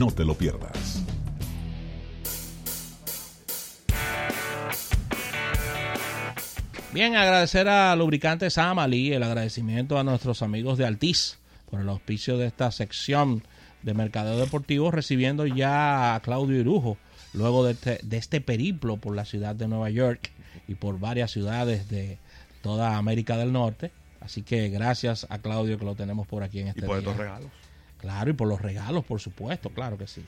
No te lo pierdas. Bien, agradecer a Lubricantes Amali, el agradecimiento a nuestros amigos de Altiz por el auspicio de esta sección de Mercadeo Deportivo, recibiendo ya a Claudio Irujo, luego de este, de este periplo por la ciudad de Nueva York y por varias ciudades de toda América del Norte. Así que gracias a Claudio que lo tenemos por aquí en este Y por día. estos regalos. Claro, y por los regalos, por supuesto, claro que sí.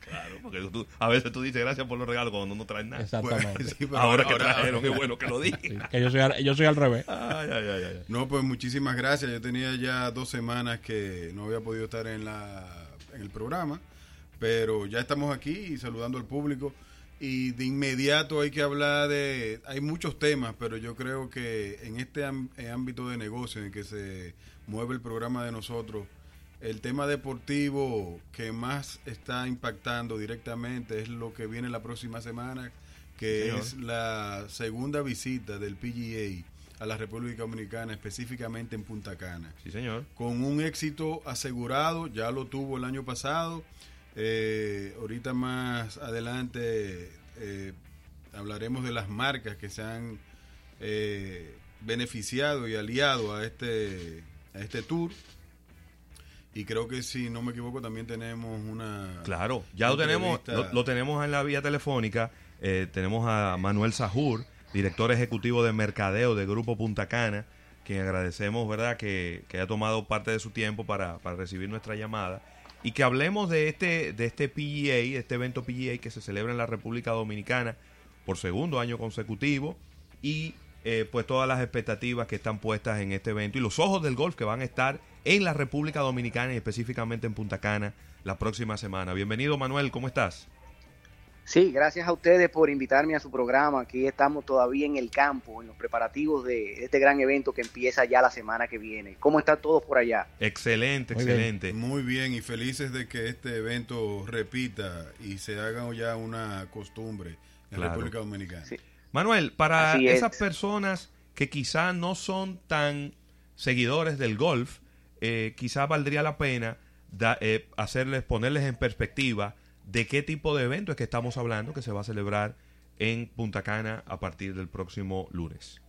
Claro, porque tú- a veces tú dices gracias por los regalos cuando no traes nada. Exactamente. Sí, ahora que ahora- trajeron, qué bueno que lo dije. Sí, que yo soy, al- yo soy al revés. Ay, ay, ay, ay. No, pues muchísimas gracias. Yo tenía ya dos semanas que no había podido estar en, la, en el programa, pero ya estamos aquí y saludando al público. Y de inmediato hay que hablar de... Hay muchos temas, pero yo creo que en este ámbito de negocio en el que se mueve el programa de nosotros, el tema deportivo que más está impactando directamente es lo que viene la próxima semana, que Señor. es la segunda visita del PGA a la República Dominicana, específicamente en Punta Cana. Sí, señor. Con un éxito asegurado, ya lo tuvo el año pasado. Eh, ahorita más adelante eh, hablaremos de las marcas que se han eh, beneficiado y aliado a este, a este tour. Y creo que si no me equivoco también tenemos una... Claro, ya lo tenemos, lo tenemos en la vía telefónica. Eh, tenemos a Manuel Sajur, director ejecutivo de mercadeo de Grupo Punta Cana, quien agradecemos, ¿verdad?, que, que haya tomado parte de su tiempo para, para recibir nuestra llamada. Y que hablemos de este, de este PGA, este evento PGA que se celebra en la República Dominicana por segundo año consecutivo. Y eh, pues todas las expectativas que están puestas en este evento y los ojos del golf que van a estar en la República Dominicana y específicamente en Punta Cana la próxima semana. Bienvenido Manuel, ¿cómo estás? Sí, gracias a ustedes por invitarme a su programa. Aquí estamos todavía en el campo, en los preparativos de este gran evento que empieza ya la semana que viene. ¿Cómo están todos por allá? Excelente, Muy bien. excelente. Muy bien y felices de que este evento repita y se haga ya una costumbre en Claro. la República Dominicana. Sí. Manuel, para es. esas personas que quizá no son tan seguidores del golf, eh, quizá valdría la pena da- eh, hacerles, ponerles en perspectiva de qué tipo de evento es que estamos hablando que se va a celebrar en Punta Cana a partir del próximo lunes.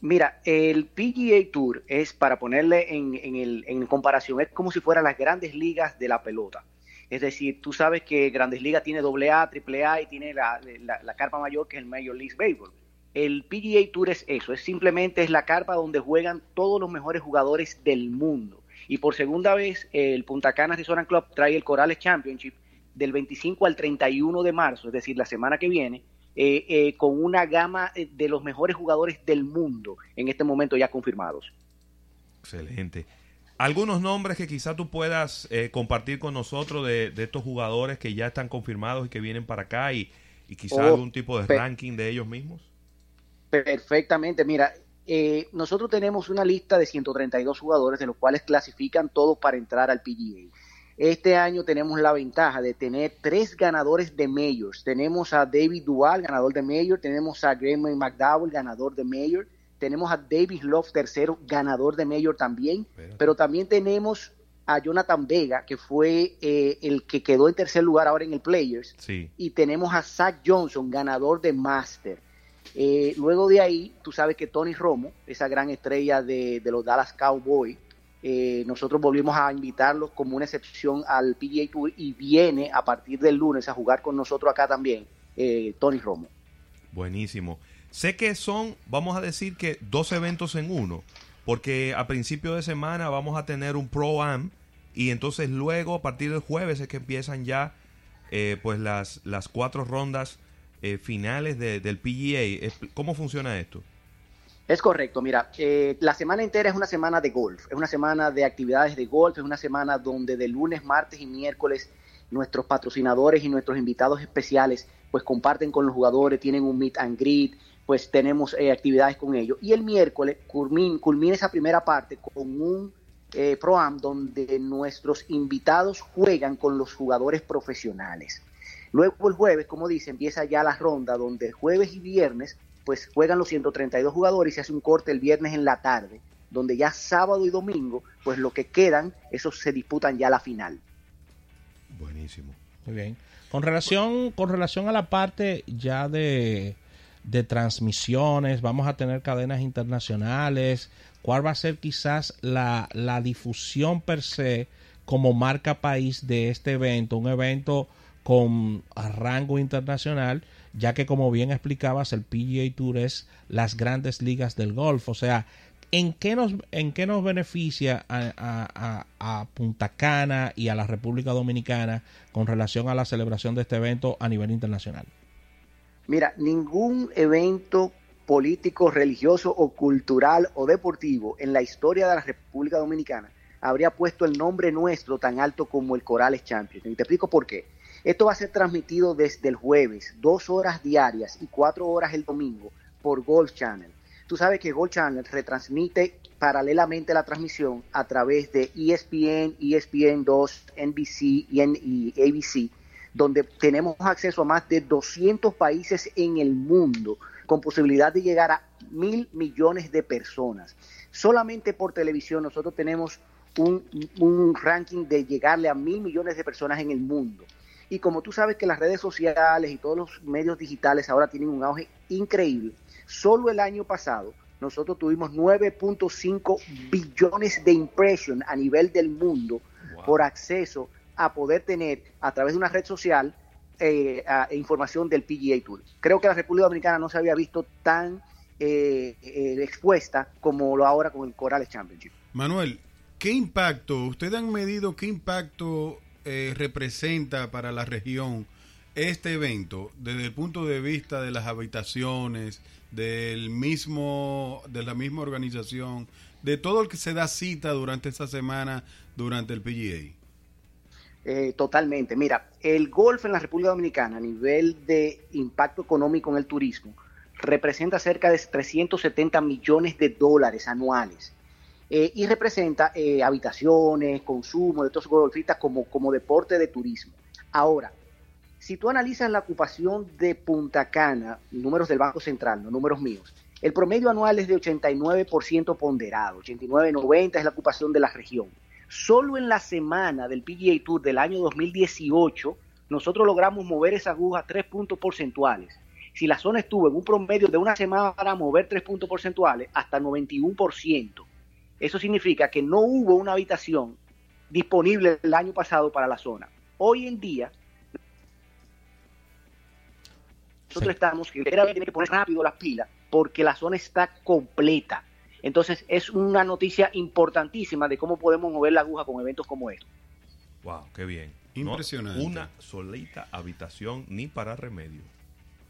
Mira, el PGA Tour es, para ponerle en, en, el, en comparación, es como si fueran las grandes ligas de la pelota. Es decir, tú sabes que Grandes Ligas tiene AA, AAA y tiene la, la, la carpa mayor que es el Major League Baseball. El PGA Tour es eso, es simplemente es la carpa donde juegan todos los mejores jugadores del mundo. Y por segunda vez, el Punta Cana Resort Club trae el Corales Championship del 25 al 31 de marzo, es decir, la semana que viene, eh, eh, con una gama eh, de los mejores jugadores del mundo en este momento ya confirmados. Excelente. Algunos nombres que quizá tú puedas eh, compartir con nosotros de, de estos jugadores que ya están confirmados y que vienen para acá y, y quizá Oh, algún tipo de ranking de ellos mismos. Perfectamente, mira, eh, nosotros tenemos una lista de 132 jugadores de los cuales clasifican todos para entrar al PGA. Este año tenemos la ventaja de tener tres ganadores de Majors. Tenemos a David Duval, ganador de Major, tenemos a Graham McDowell, ganador de Major, tenemos a David Love, tercero, ganador de Major también, pero también tenemos a Jonathan Vega, que fue eh, el que quedó en tercer lugar ahora en el Players, Sí. y tenemos a Zach Johnson, ganador de Master. Eh, luego de ahí, tú sabes que Tony Romo, esa gran estrella de, los Dallas Cowboys, eh, nosotros volvimos a invitarlos como una excepción al PGA Tour y viene a partir del lunes a jugar con nosotros acá también, eh, Tony Romo. Buenísimo. Sé que son, vamos a decir que dos eventos en uno, porque a principio de semana vamos a tener un Pro Am y entonces luego a partir del jueves es que empiezan ya pues las, las cuatro rondas eh, finales de- del PGA. ¿Cómo funciona esto? Es correcto, mira, eh, la semana entera es una semana de golf, es una semana de actividades de golf, es una semana donde de lunes, martes y miércoles nuestros patrocinadores y nuestros invitados especiales pues comparten con los jugadores, tienen un meet and greet, pues tenemos eh, actividades con ellos. Y el miércoles culmin- culmina esa primera parte con un eh, Pro-Am donde nuestros invitados juegan con los jugadores profesionales. Luego el jueves, como dice, empieza ya la ronda donde jueves y viernes pues juegan los 132 jugadores y se hace un corte el viernes en la tarde, donde ya sábado y domingo, pues lo que quedan, esos se disputan ya la final. Buenísimo. Muy bien. Con relación, con relación a la parte ya de, de transmisiones, vamos a tener cadenas internacionales. ¿Cuál va a ser quizás la, la difusión per se como marca país de este evento? Un evento con rango internacional, ya que como bien explicabas, el PGA Tour es las grandes ligas del golf. O sea, ¿en qué nos, en qué nos beneficia a, a, Punta Cana y a la República Dominicana con relación a la celebración de este evento a nivel internacional? Mira, ningún evento político, religioso o cultural o deportivo en la historia de la República Dominicana habría puesto el nombre nuestro tan alto como el Corales Champions. Y te explico por qué. Esto va a ser transmitido desde el jueves, dos horas diarias y cuatro horas el domingo por Golf Channel. Tú sabes que Gold Channel retransmite paralelamente la transmisión a través de ESPN, ESPN2, NBC y, ABC, donde tenemos acceso a más de 200 países en el mundo, con posibilidad de llegar a mil millones de personas. Solamente por televisión nosotros tenemos un ranking de llegarle a mil millones de personas en el mundo. Y como tú sabes que las redes sociales y todos los medios digitales ahora tienen un auge increíble, solo el año pasado nosotros tuvimos 9.5 billones de impressions a nivel del mundo por acceso a poder tener a través de una red social eh, información del PGA Tour. Creo que la República Dominicana no se había visto tan eh, eh, expuesta como lo ahora con el Corales Championship. Manuel, ¿qué impacto, ustedes han medido qué impacto eh, representa para la región este evento desde el punto de vista de las habitaciones, del mismo, de la misma organización, de todo el que se da cita durante esta semana durante el PGA? Eh, totalmente. Mira, el golf en la República Dominicana a nivel de impacto económico en el turismo representa cerca de 370 millones de dólares anuales. Eh, y representa eh, habitaciones, consumo de estos golfistas como, como deporte de turismo. Ahora, si tú analizas la ocupación de Punta Cana, números del Banco Central, no números míos, el promedio anual es de 89% ponderado, 89-90 es la ocupación de la región. Solo en la semana del PGA Tour del año 2018, nosotros logramos mover esa aguja tres puntos porcentuales. Si la zona estuvo en un promedio de una semana para mover tres puntos porcentuales, hasta 91%. Eso significa que no hubo una habitación disponible el año pasado para la zona. Hoy en día, nosotros estamos que tiene que poner rápido las pilas porque la zona está completa. Entonces es una noticia importantísima de cómo podemos mover la aguja con eventos como estos. Wow, qué bien. Impresionante. una solita habitación ni para remedio.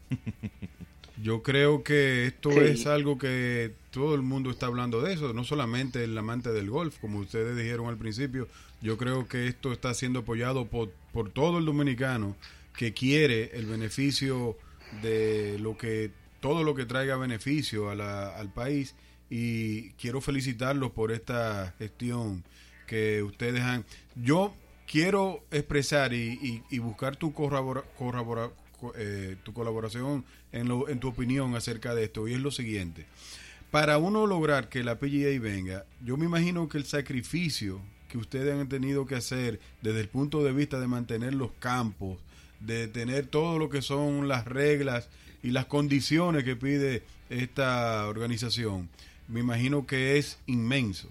Yo creo que esto es algo que todo el mundo está hablando de eso, no solamente el amante del golf, como ustedes dijeron al principio. Yo creo que esto está siendo apoyado por, por todo el dominicano que quiere el beneficio de lo que todo lo que traiga beneficio al país y quiero felicitarlos por esta gestión que ustedes han. Yo quiero expresar y, y, buscar tu corrobora, eh, tu colaboración en, lo, en tu opinión acerca de esto y es lo siguiente. Para uno lograr que la PGA venga, yo me imagino que el sacrificio que ustedes han tenido que hacer desde el punto de vista de mantener los campos, de tener todo lo que son las reglas y las condiciones que pide esta organización, me imagino que es inmenso.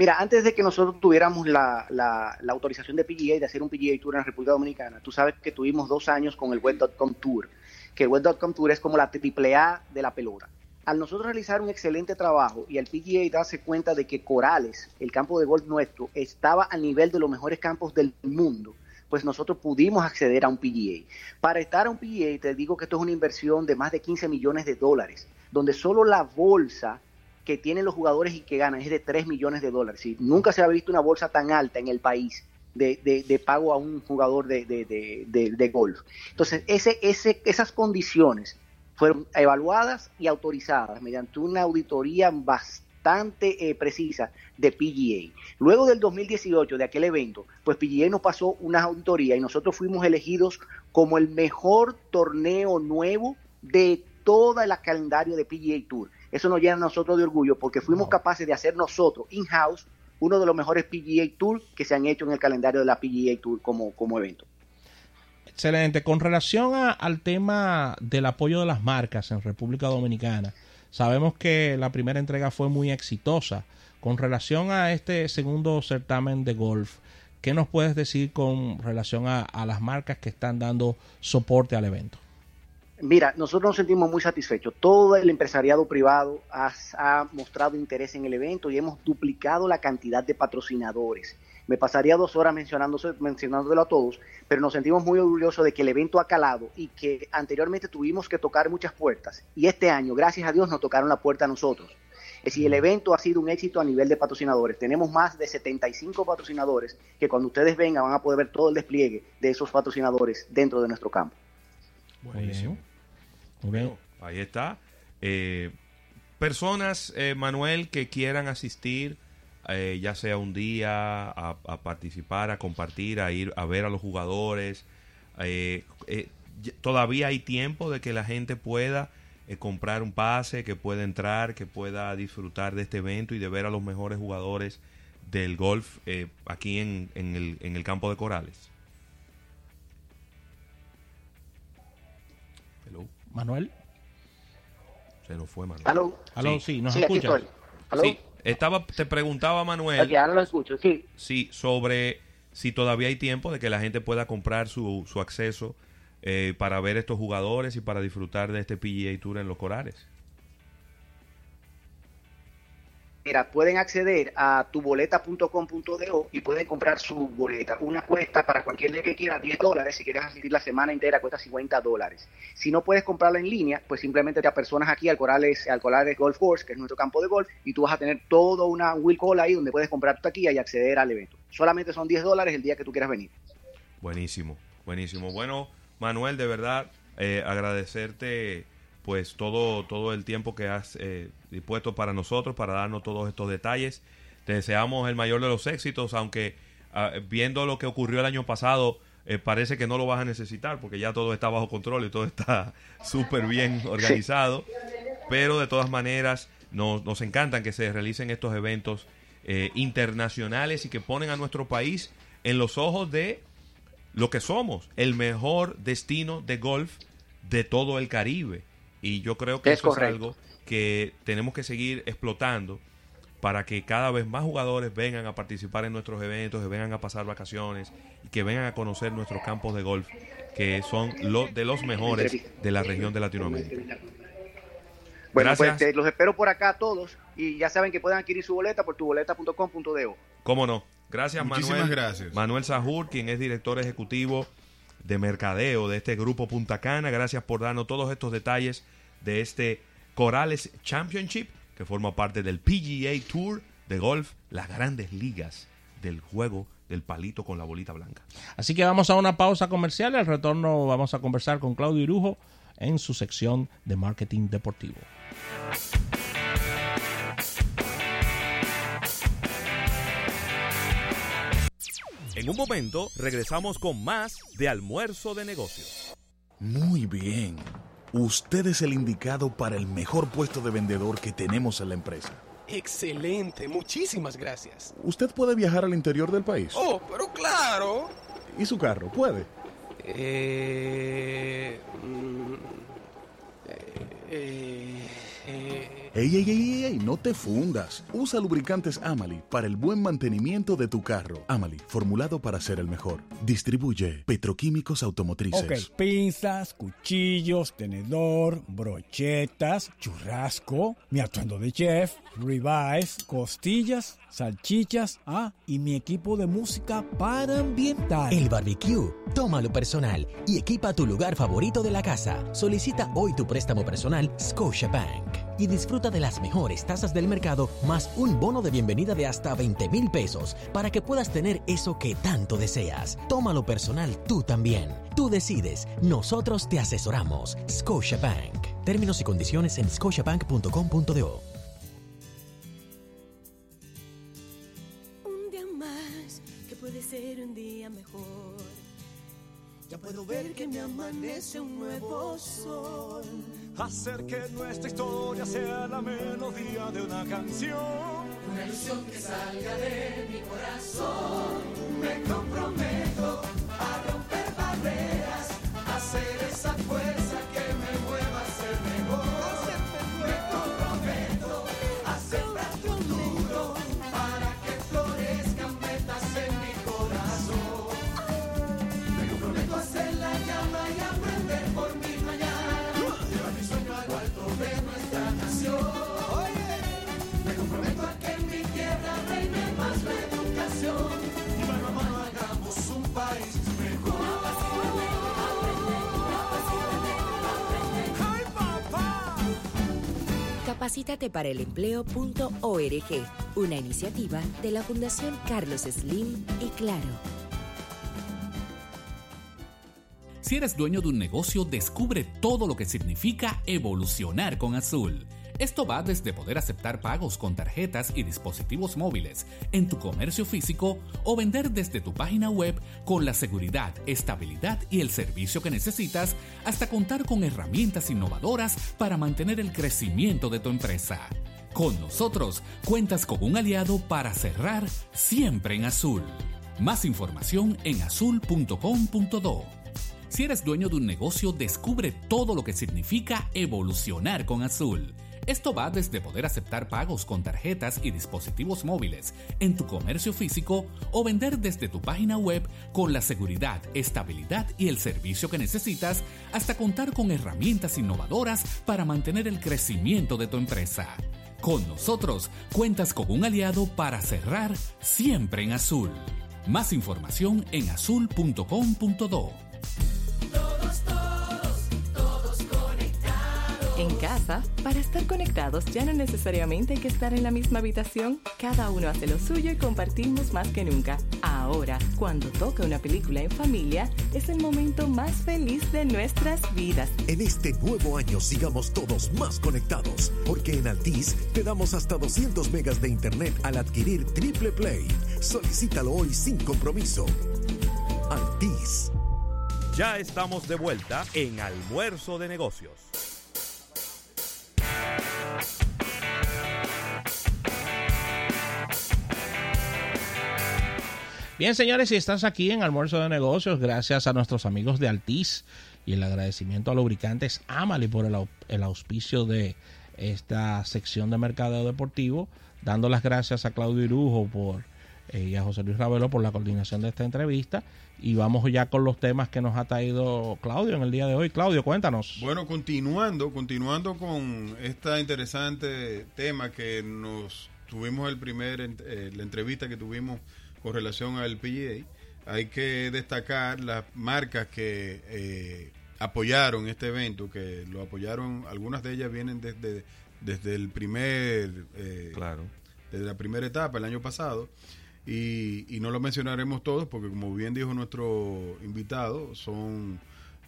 Mira, antes de que nosotros tuviéramos la, autorización de PGA de hacer un PGA Tour en la República Dominicana, tú sabes que tuvimos dos años con el Web.com Tour, que el Web.com Tour es como la AAA de la pelota. Al nosotros realizar un excelente trabajo y al PGA darse cuenta de que Corales, el campo de golf nuestro, estaba a nivel de los mejores campos del mundo, pues nosotros pudimos acceder a un PGA. Para estar a un PGA, te digo que esto es una inversión de más de 15 millones de dólares, donde solo la bolsa que tienen los jugadores y que ganan es de 3 millones de dólares. Nunca se ha visto una bolsa tan alta en el país de, pago a un jugador de, golf. Entonces, ese, ese, esas condiciones fueron evaluadas y autorizadas mediante una auditoría bastante eh, precisa de PGA. Luego del 2018, de aquel evento, pues PGA nos pasó una auditoría y nosotros fuimos elegidos como el mejor torneo nuevo de todo el calendario de PGA Tour. Eso nos llena a nosotros de orgullo porque fuimos capaces de hacer nosotros, in-house, uno de los mejores PGA Tour que se han hecho en el calendario de la PGA Tour como, como evento. Excelente. Con relación al tema del apoyo de las marcas en República Dominicana, sabemos que la primera entrega fue muy exitosa. Con relación a este segundo certamen de golf, ¿qué nos puedes decir con relación a, las marcas que están dando soporte al evento? Mira, nosotros nos sentimos muy satisfechos. Todo el empresariado privado ha, mostrado interés en el evento y hemos duplicado la cantidad de patrocinadores. Me pasaría dos horas mencionándolo a todos, pero nos sentimos muy orgullosos de que el evento ha calado y que anteriormente tuvimos que tocar muchas puertas. Y este año, gracias a Dios, nos tocaron la puerta a nosotros. Es decir, el evento ha sido un éxito a nivel de patrocinadores. Tenemos más de 75 patrocinadores que cuando ustedes vengan van a poder ver todo el despliegue de esos patrocinadores dentro de nuestro campo. Buenísimo. Ahí está. Eh, personas, eh, Manuel, que quieran asistir eh, ya sea un día a, participar, a compartir, a ir a ver a los jugadores. Eh, eh, todavía hay tiempo de que la gente pueda comprar un pase, que pueda entrar, que pueda disfrutar de este evento y de ver a los mejores jugadores del golf aquí en, el, en el campo de Corales. Manuel. Se nos fue Manuel. Aló, sí, nos escucha. Sí, estaba, te preguntaba Manuel. lo escucho, sí. Sí, sobre si todavía hay tiempo de que la gente pueda comprar su, su acceso eh, para ver estos jugadores y para disfrutar de este PGA Tour en los Corales. Pueden acceder a tuboleta.com.do y pueden comprar su boleta. Una cuesta para cualquier día que quiera 10 dólares. Si quieres asistir la semana entera, cuesta 50 dólares. Si no puedes comprarla en línea, pues simplemente te apersonas aquí al Corales, al Corales Golf Course, que es nuestro campo de golf, y tú vas a tener todo una will call ahí donde puedes comprar tu taquilla y acceder al evento. Solamente son 10 dólares el día que tú quieras venir. Buenísimo, buenísimo. Bueno, Manuel, de verdad, eh, agradecerte pues todo, todo el tiempo que has eh, dispuesto para nosotros, para darnos todos estos detalles. Te deseamos el mayor de los éxitos, aunque ah, viendo lo que ocurrió el año pasado, eh, parece que no lo vas a necesitar porque ya todo está bajo control y todo está súper bien organizado. Pero de todas maneras, nos, nos encantan que se realicen estos eventos eh, internacionales y que ponen a nuestro país en los ojos de lo que somos, el mejor destino de golf de todo el Caribe. Y yo creo que eso es algo que tenemos que seguir explotando para que cada vez más jugadores vengan a participar en nuestros eventos, que vengan a pasar vacaciones y que vengan a conocer nuestros campos de golf, que son los de los mejores de la región de Latinoamérica. Bueno, pues los espero por acá todos y ya saben que pueden adquirir su boleta por tuboleta.com.do. ¿Cómo no? Gracias Muchísimas Manuel. gracias. Manuel Sajur, quien es director ejecutivo de mercadeo de este grupo Punta Cana. Gracias por darnos todos estos detalles de este Corales Championship que forma parte del PGA Tour de golf, las grandes ligas del juego del palito con la bolita blanca. Así que vamos a una pausa comercial. Al retorno vamos a conversar con Claudio Irujo en su sección de marketing deportivo. En un momento regresamos con más de almuerzo de negocios. Muy bien. Usted es el indicado para el mejor puesto de vendedor que tenemos en la empresa. Excelente, muchísimas gracias. ¿Usted puede viajar al interior del país? Oh, pero claro. ¿Y su carro? ¿Puede? Eh... Mm, eh, eh Ey, ey, ey, ey, no te fundas. Usa lubricantes Amali para el buen mantenimiento de tu carro. Amali, formulado para ser el mejor. Distribuye Petroquímicos Automotrices. Pinzas, cuchillos, tenedor, brochetas, churrasco, mi atuendo de chef, ribeyes, costillas, salchichas, ah, y mi equipo de música para ambientar. El barbecue, tómalo personal y equipa tu lugar favorito de la casa. Solicita hoy tu préstamo personal Scotiabank y disfruta de las mejores tasas del mercado más un bono de bienvenida de hasta 20 mil pesos para que puedas tener eso que tanto deseas. Tómalo personal tú también. Tú decides, nosotros te asesoramos. Scotiabank. Términos y condiciones en scotiabank.com.do. me amanece un nuevo sol hacer que nuestra historia sea la melodía de una canción. una ilusión que salga de mi corazón. Me comprometo Capacítate para el una iniciativa de la Fundación Carlos Slim y Claro. Si eres dueño de un negocio, descubre todo lo que significa evolucionar con Azul. Esto va desde poder aceptar pagos con tarjetas y dispositivos móviles en tu comercio físico o vender desde tu página web con la seguridad, estabilidad y el servicio que necesitas hasta contar con herramientas innovadoras para mantener el crecimiento de tu empresa. Con nosotros cuentas con un aliado para cerrar siempre en azul. Más información en azul.com.do. Si eres dueño de un negocio, descubre todo lo que significa evolucionar con Azul. Esto va desde poder aceptar pagos con tarjetas y dispositivos móviles en tu comercio físico o vender desde tu página web con la seguridad, estabilidad y el servicio que necesitas hasta contar con herramientas innovadoras para mantener el crecimiento de tu empresa. Con nosotros cuentas con un aliado para cerrar siempre en azul. Más información en azul.com.do. En casa, para estar conectados ya no necesariamente hay que estar en la misma habitación. Cada uno hace lo suyo y compartimos más que nunca. Ahora, cuando toca una película en familia, es el momento más feliz de nuestras vidas. En este nuevo año sigamos todos más conectados, porque en Altis te damos hasta 200 megas de internet al adquirir Triple Play. Solicítalo hoy sin compromiso. Altis. Ya estamos de vuelta en Almuerzo de Negocios. Bien, señores, si estás aquí en Almuerzo de Negocios, gracias a nuestros amigos de Altiz y el agradecimiento a Lubricantes Amali por el, au- el auspicio de esta sección de mercadeo deportivo, dando las gracias a Claudio Irujo por, eh, y a José Luis Ravelo por la coordinación de esta entrevista. Y vamos ya con los temas que nos ha traído Claudio en el día de hoy. Claudio, cuéntanos. Bueno, continuando, continuando con este interesante tema que nos tuvimos el primer eh, la entrevista que tuvimos con relación al PGA, hay que destacar las marcas que eh, apoyaron este evento, que lo apoyaron, algunas de ellas vienen desde, desde el primer, eh, Claro. desde la primera etapa el año pasado. Y, y no lo mencionaremos todos porque como bien dijo nuestro invitado, son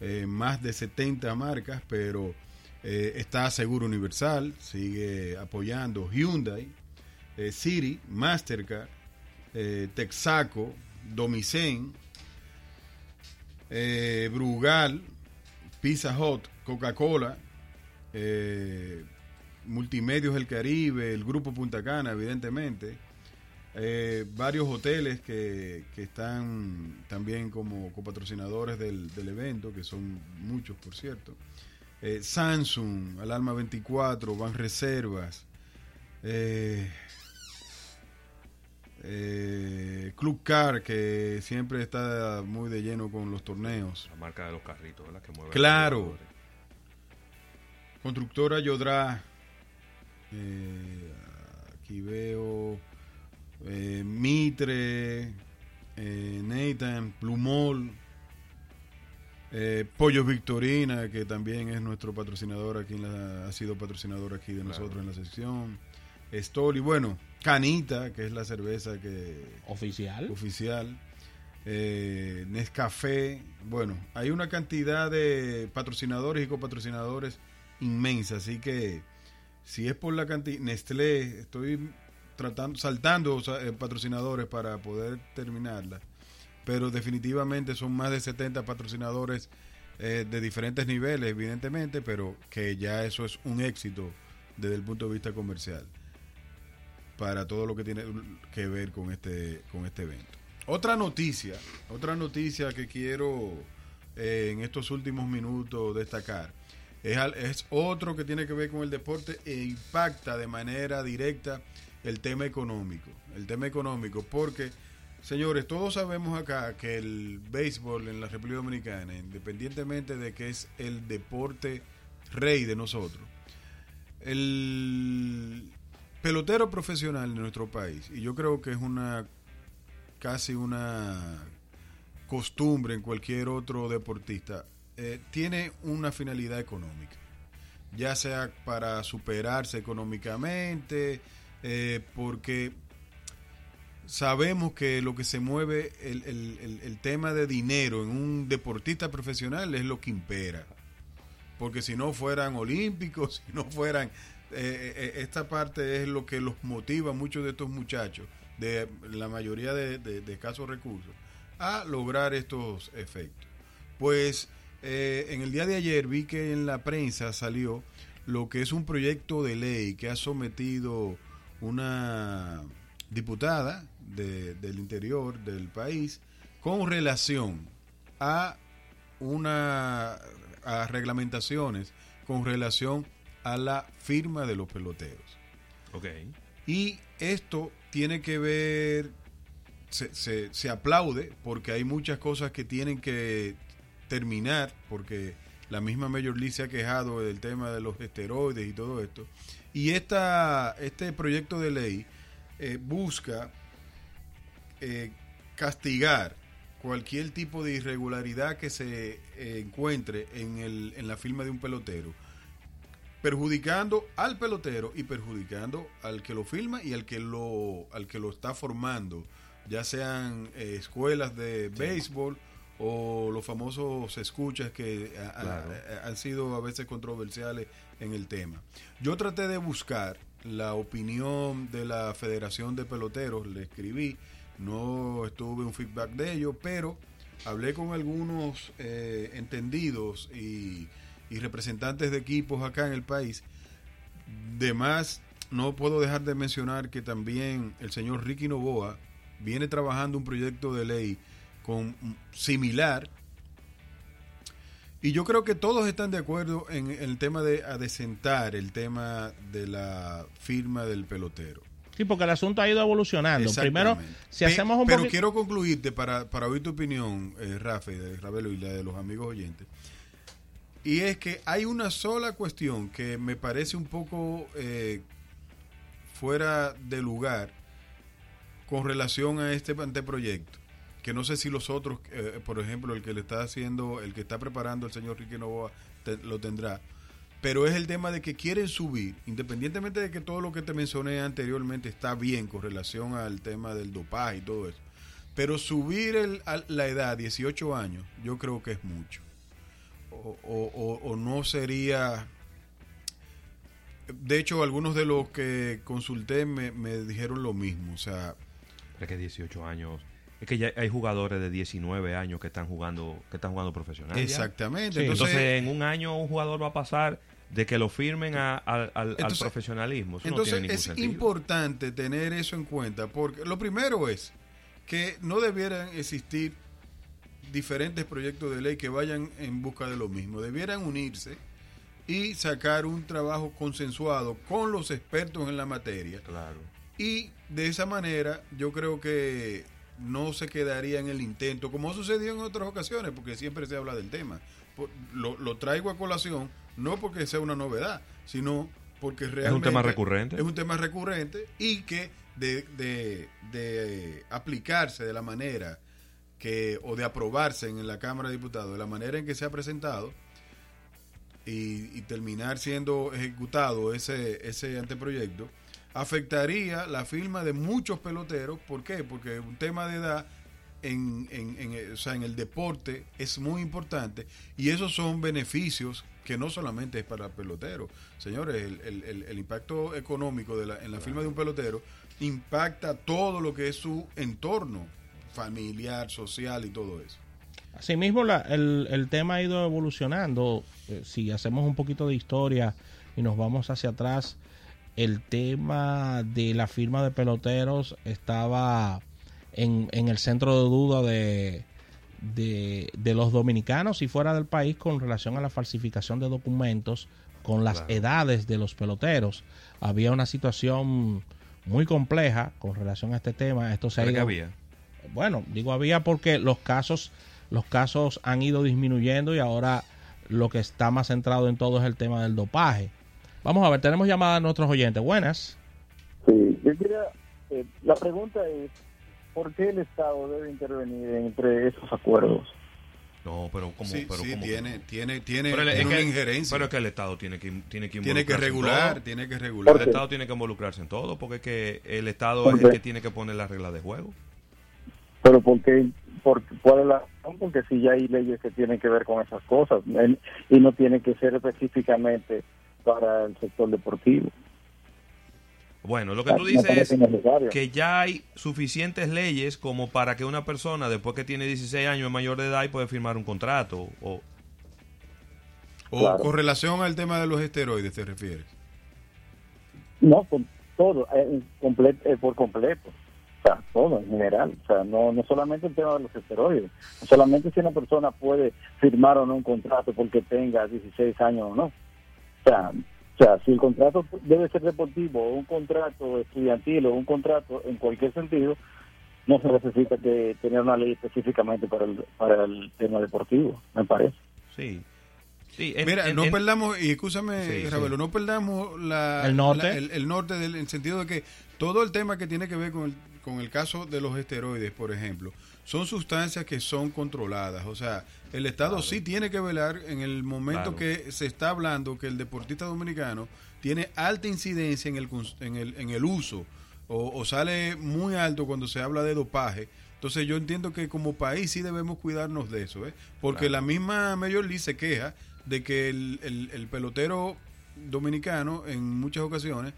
eh, más de 70 marcas, pero eh, está Seguro Universal, sigue apoyando Hyundai, City, Mastercard, eh, Texaco, Domicen, eh, Brugal, Pizza Hut, Coca-Cola, eh, Multimedios del Caribe, el Grupo Punta Cana, evidentemente, varios hoteles que, que están también como copatrocinadores del, del evento, que son muchos, por cierto. Samsung, Alarma 24, Ban Reservas, eh, Club Car, que siempre está muy de lleno con los torneos. La marca de los carritos, ¿verdad? Que mueve Claro. Constructora Yodra. eh, aquí veo eh, Mitre, eh, Nathan, Plumol, Pollos Victorina, que también es nuestro patrocinador aquí, en la, ha sido patrocinador aquí de nosotros en la sección. Stoli, bueno, Canita, que es la cerveza que oficial. Oficial. Eh, Nescafé. Bueno, hay una cantidad de patrocinadores y copatrocinadores inmensa, así que si es por la cantidad, Nestlé, estoy tratando, saltando o sea, eh, patrocinadores para poder terminarla, pero definitivamente son más de 70 patrocinadores eh, de diferentes niveles, evidentemente, pero que ya eso es un éxito desde el punto de vista comercial. Para todo lo que tiene que ver con este, con este evento. Otra noticia, otra noticia que quiero eh, en estos últimos minutos destacar, es, otro que tiene que ver con el deporte e impacta de manera directa el tema económico. El tema económico, porque, señores, todos sabemos acá que el béisbol en la República Dominicana, independientemente de que es el deporte rey de nosotros, el pelotero profesional de nuestro país, y yo creo que es una casi una costumbre en cualquier otro deportista, eh, tiene una finalidad económica, ya sea para superarse económicamente, eh, porque sabemos que lo que se mueve, el, el- el- el tema de dinero en un deportista profesional es lo que impera. Porque si no fueran olímpicos, si no fueran... eh, eh, esta parte es lo que los motiva a muchos de estos muchachos, de la mayoría de, escasos recursos, a lograr estos efectos. Pues eh, en el día de ayer vi que en la prensa salió lo que es un proyecto de ley que ha sometido una diputada de- del interior del país con relación a una a reglamentaciones con relación a la firma de los peloteros. Ok. Y esto tiene que ver, se, se, se aplaude porque hay muchas cosas que tienen que terminar, porque la misma Major League se ha quejado del tema de los esteroides y todo esto. Y esta, este proyecto de ley eh, busca eh, castigar cualquier tipo de irregularidad que se eh, encuentre en, el, en la firma de un pelotero, perjudicando al pelotero y perjudicando al que lo firma y al que lo, al que lo está formando, ya sean eh, escuelas de béisbol o los famosos escuchas que a- a- Claro. a- han sido a veces controversiales en el tema. Yo traté de buscar la opinión de la Federación de Peloteros, le escribí, no estuve un feedback de ellos, pero hablé con algunos eh, entendidos y, y representantes de equipos acá en el país. De más, no puedo dejar de mencionar que también el señor Ricky Novoa viene trabajando un proyecto de ley con similar y yo creo que todos están de acuerdo en el tema de adecentar el tema de la firma del pelotero. Sí, porque el asunto ha ido evolucionando. Primero, si hacemos un Pero quiero concluirte para, para oír tu opinión, eh, Rafa, Ravelo y la de los amigos oyentes. Y es que hay una sola cuestión que me parece un poco eh, fuera de lugar con relación a este anteproyecto. Que no sé si los otros, eh, por ejemplo, el que le está haciendo, el que está preparando el señor Ricky Novoa, lo tendrá. Pero es el tema de que quieren subir, independientemente de que todo lo que te mencioné anteriormente está bien con relación al tema del dopaje y todo eso. Pero subir el- a la edad, 18 años, yo creo que es mucho. O, o- o- no sería... De hecho, algunos de los que consulté me, me dijeron lo mismo. O sea, Es que 18 años. Es que ya hay jugadores de 19 años que están jugando que están jugando profesional. Exactamente. Sí, Entonces- Entonces, en un año un jugador va a pasar de que lo firmen a- al, al- profesionalismo. Eso Entonces no tiene es sentido. importante tener eso en cuenta, porque lo primero es que no debieran existir diferentes proyectos de ley que vayan en busca de lo mismo, debieran unirse y sacar un trabajo consensuado con los expertos en la materia. Claro. Y de esa manera yo creo que no se quedaría en el intento, como ha sucedido en otras ocasiones, porque siempre se habla del tema. Lo, lo traigo a colación, no porque sea una novedad, sino porque realmente... tema recurrente. Es un tema recurrente y que de, de- de aplicarse de la manera que, o de aprobarse en la Cámara de Diputados, de la manera en que se ha presentado, y, y terminar siendo ejecutado ese, ese anteproyecto, afectaría la firma de muchos peloteros. ¿Por qué? Porque un tema de edad en, en, en, o sea, en el deporte es muy importante y esos son beneficios que no solamente es para el pelotero. Señores, el, el- el- el impacto económico de la, en la firma de un pelotero impacta todo lo que es su entorno familiar, social y todo eso. Asimismo, la- el, el tema ha ido evolucionando. Eh, si hacemos un poquito de historia y nos vamos hacia atrás, el tema de la firma de peloteros estaba en, en el centro de duda de, de, de los dominicanos y fuera del país con relación a la falsificación de documentos con las edades de los peloteros. Había una situación muy compleja con relación a este tema. Esto se ha ¿Pero qué ido- había? Bueno, digo había porque los casos, los casos han ido disminuyendo y ahora lo que está más centrado en todo es el tema del dopaje. Vamos a ver, tenemos llamada a nuestros oyentes. Buenas. Sí, yo quería, eh, la pregunta es, ¿por qué el Estado debe intervenir entre esos acuerdos? No, pero como, Sí, pero sí, ¿cómo? tiene, tiene, tiene, Pero, es una que- injerencia. pero es que el Estado tiene que, tiene que Tiene que regular, tiene que regular. El Estado tiene que involucrarse en todo, porque es que el Estado ¿Por es el que tiene que poner las reglas de juego. Pero ¿por qué? Por, ¿Cuál es la razón? Porque si ya hay leyes que tienen que ver con esas cosas y no tiene que ser específicamente para el sector deportivo. Bueno, lo que Ah, tú dices es necesario. que ya hay suficientes leyes como para que una persona, después que tiene 16 años, es mayor de edad y puede firmar un contrato. O, O Claro. con relación al tema de los esteroides, ¿te refieres? No, con todo, eh, comple- eh, por completo. O sea, todo en general. O sea, no, no solamente el tema de los esteroides. No solamente si una persona puede firmar o no un contrato porque tenga 16 años o no. O sea, o sea, si el contrato debe ser deportivo o un contrato estudiantil o un contrato en cualquier sentido, no se necesita que tener una ley específicamente para el, para el tema deportivo, me parece. sí. Sí, en- Mira, en- no en- perdamos, y escúchame, Sí, Ravelo, sí. no perdamos la, ¿El norte? la- el, el norte del, en el sentido de que todo el tema que tiene que ver con el, con el caso de los esteroides, por ejemplo, son sustancias que son controladas. O sea, el Estado sí tiene que velar en el momento Claro. que se está hablando que el deportista dominicano tiene alta incidencia en el, en el, en el uso o, o sale muy alto cuando se habla de dopaje. Entonces yo entiendo que como país sí debemos cuidarnos de eso, ¿eh? porque Claro. la misma Major League se queja de que el, el- el pelotero dominicano en muchas ocasiones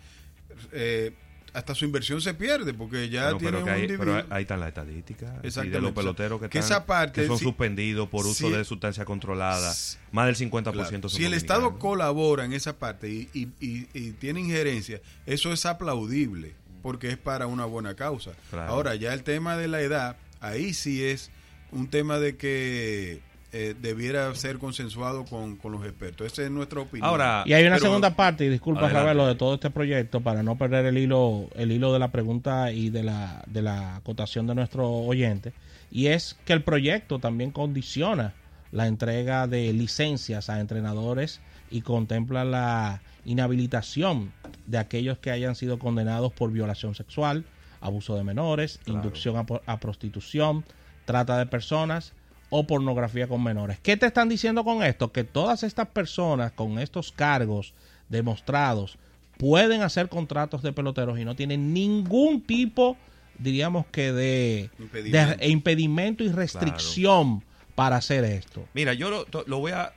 eh, hasta su inversión se pierde porque ya tiene un hay, individuo. pero ahí están las estadísticas y de los peloteros que, Que están- esa parte, que son suspendidos por uso de sustancias controladas. Más del 50% Claro. son Si el Estado colabora en esa parte y, y- y- y tiene injerencia, eso es aplaudible, porque es para una buena causa. Claro. Ahora, ya el tema de la edad, ahí sí es un tema de que eh, debiera ser consensuado con, con los expertos. Esa es nuestra opinión. Ahora, Y hay una Pero- segunda parte, y disculpa. Ravelo, de todo este proyecto para no perder el hilo, el hilo de la pregunta y de la, de la acotación de nuestro oyente. Y es que el proyecto también condiciona la entrega de licencias a entrenadores y contempla la inhabilitación de aquellos que hayan sido condenados por violación sexual, abuso de menores, inducción a, a prostitución, trata de personas o pornografía con menores. ¿Qué te están diciendo con esto? Que todas estas personas con estos cargos demostrados pueden hacer contratos de peloteros y no tienen ningún tipo, diríamos que de Impedimento. de impedimento y restricción para hacer esto. Mira, yo lo, voy a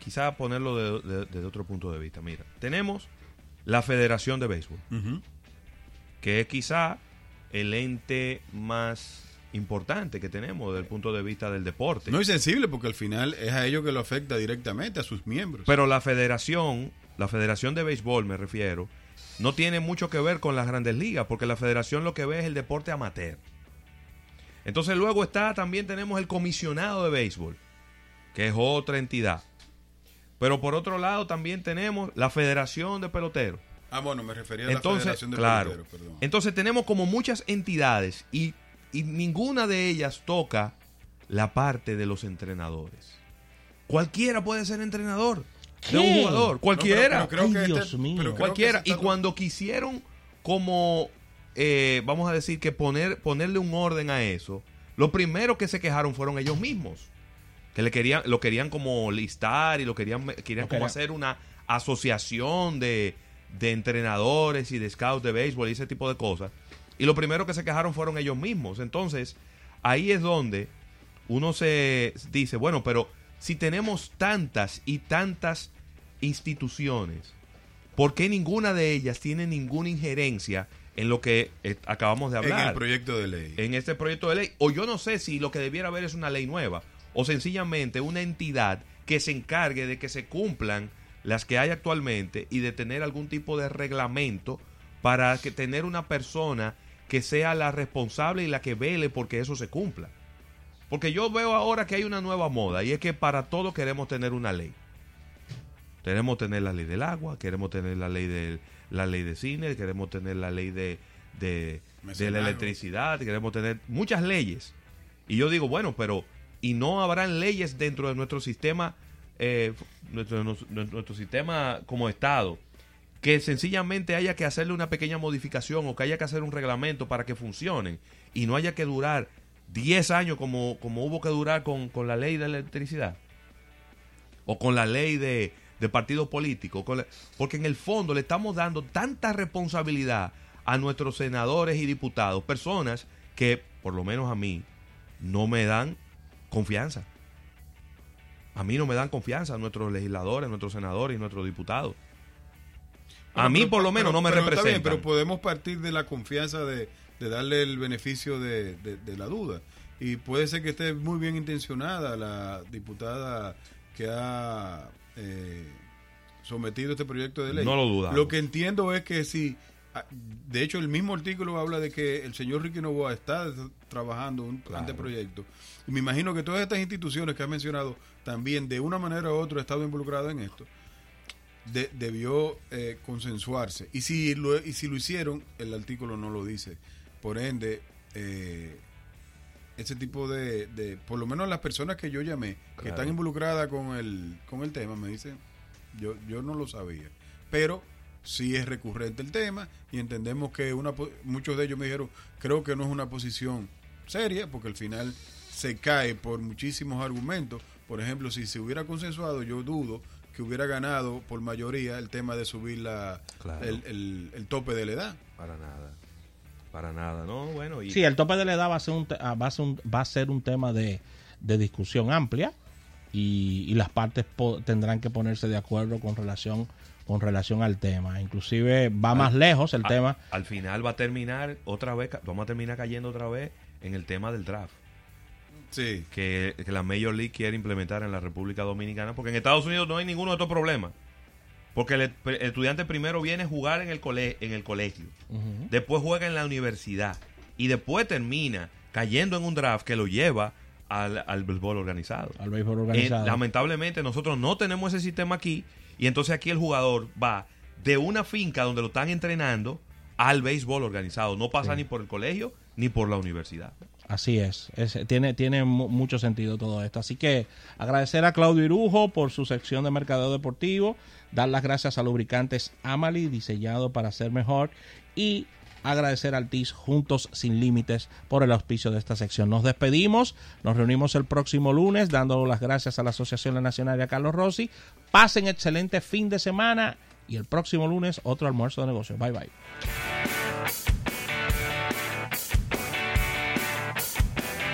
quizá ponerlo de- de- desde otro punto de vista. Mira, tenemos la Federación de Béisbol, que es quizá el ente más importante que tenemos desde el punto de vista del deporte. No es sensible porque al final es a ellos que lo afecta directamente, a sus miembros. Pero la federación, la federación de béisbol me refiero, no tiene mucho que ver con las grandes ligas, porque la federación lo que ve es el deporte amateur. Entonces luego está, también tenemos el comisionado de béisbol, que es otra entidad. Pero por otro lado también tenemos la federación de peloteros. ah, bueno, me refería a la Entonces, Federación de claro. Peloteros, perdón. Entonces tenemos como muchas entidades y, y ninguna de ellas toca la parte de los entrenadores. Cualquiera puede ser entrenador de un jugador, cualquiera. No, pero- pero creo Ay, que Dios este- mío. pero creo que cualquiera. Y cuando quisieron como, eh, vamos a decir que poner, ponerle un orden a eso, lo primero que se quejaron fueron ellos mismos. Que le querían, lo querían como listar y lo querían, querían como hacer una asociación de, de entrenadores y de scouts de béisbol y ese tipo de cosas. Y lo primero que se quejaron fueron ellos mismos. Entonces, ahí es donde uno se dice, bueno, pero si tenemos tantas y tantas instituciones, ¿por qué ninguna de ellas tiene ninguna injerencia en lo que eh, acabamos de en hablar? el proyecto de ley. en este proyecto de ley. O yo no sé si lo que debiera haber es una ley nueva o sencillamente una entidad que se encargue de que se cumplan las que hay actualmente y de tener algún tipo de reglamento para que tener una persona que sea la responsable y la que vele porque eso se cumpla. Porque yo veo ahora que hay una nueva moda y es que para todo queremos tener una ley. Queremos tener la ley del agua, queremos tener la ley de la ley de cine, queremos tener la ley de, de, de la electricidad, queremos tener muchas leyes. Y yo digo, bueno, pero y no habrán leyes dentro de nuestro sistema, eh, nuestro, nuestro- nuestro sistema como Estado, que sencillamente haya que hacerle una pequeña modificación o que haya que hacer un reglamento para que funcionen y no haya que durar 10 años como, como hubo que durar con, con la ley de electricidad o con la ley de, de partidos políticos, porque en el fondo le estamos dando tanta responsabilidad a nuestros senadores y diputados, personas que, por lo menos a mí, no me dan confianza. A mí no me dan confianza nuestros legisladores, nuestros senadores y nuestros diputados. A mí por lo menos pero- no me representan. bien, pero podemos partir de la confianza de, de darle el beneficio de, de- de la duda. Y puede ser que esté muy bien intencionada la diputada que ha eh, sometido este proyecto de ley. No lo dudamos. Lo que entiendo es que si, ah, de hecho el mismo artículo habla de que el señor Ricky Novoa está trabajando un anteproyecto. Y me imagino que todas estas instituciones que ha mencionado también de una manera u otra ha estado involucrado en esto de- debió eh, consensuarse. Y si, lo, y si lo hicieron, el artículo no lo dice. Por ende, eh, ese tipo de, de- por lo menos las personas que yo llamé, que están involucradas con el, con el tema, me dicen, yo, yo no lo sabía. Pero sí es recurrente el tema y entendemos que una, muchos de ellos me dijeron, creo que no es una posición seria, porque al final se cae por muchísimos argumentos. Por ejemplo, si se hubiera consensuado, yo dudo que hubiera ganado por mayoría el tema de subir la, Claro. el, el- el tope de la edad. Para nada. Para nada, ¿no? Bueno, y Sí, el tope de la edad va a ser un, ah, va a ser un, va a ser un tema de, de discusión amplia y, y las partes po- tendrán que ponerse de acuerdo con relación con relación al tema. Inclusive va Al- más lejos el al- tema. Al final va a terminar otra vez, vamos a terminar cayendo otra vez en el tema del draft. Sí. Que, que la Major League quiere implementar en la República Dominicana, porque en Estados Unidos no hay ninguno de estos problemas. Porque el, el estudiante primero viene a jugar en el, cole, en el colegio, después juega en la universidad y después termina cayendo en un draft que lo lleva al, al béisbol organizado. Al béisbol organizado. Eh, lamentablemente nosotros no tenemos ese sistema aquí y entonces aquí el jugador va de una finca donde lo están entrenando al béisbol organizado. No pasa Sí. ni por el colegio ni por la universidad. Así es, tiene, tiene mu- mucho sentido todo esto. Así que agradecer a Claudio Irujo por su sección de mercadeo deportivo, dar las gracias a Lubricantes Amali, diseñado para ser mejor, y agradecer al TIS Juntos Sin Límites por el auspicio de esta sección. Nos despedimos, nos reunimos el próximo lunes, dando las gracias a la Asociación Nacional a Carlos Rossi. Pasen excelente fin de semana y el próximo lunes otro almuerzo de negocios. Bye bye.